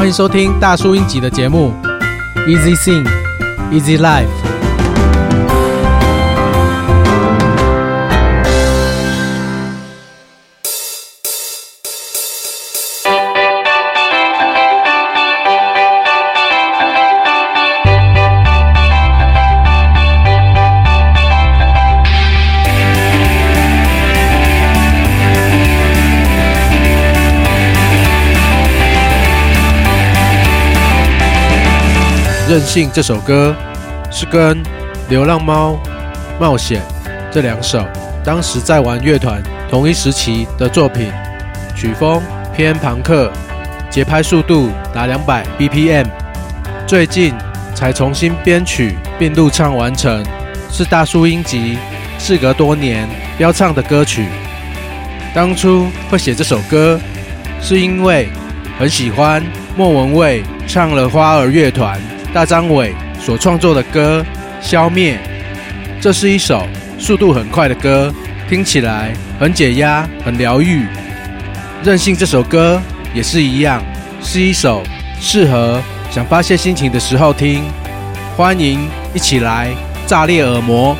欢迎收听大叔英吉的节目，Easy Sing, Easy Life。任性这首歌是跟《流浪猫冒险》这两首当时在玩乐团同一时期的作品，曲风偏朋克，节拍速度达两百 BPM，最近才重新编曲并录唱完成，是大叔英集事隔多年飙唱的歌曲。当初会写这首歌，是因为很喜欢莫文蔚唱了花儿乐团。大张伟所创作的歌《消灭》，这是一首速度很快的歌，听起来很解压、很疗愈。任性这首歌也是一样，是一首适合想发泄心情的时候听。欢迎一起来炸裂耳膜！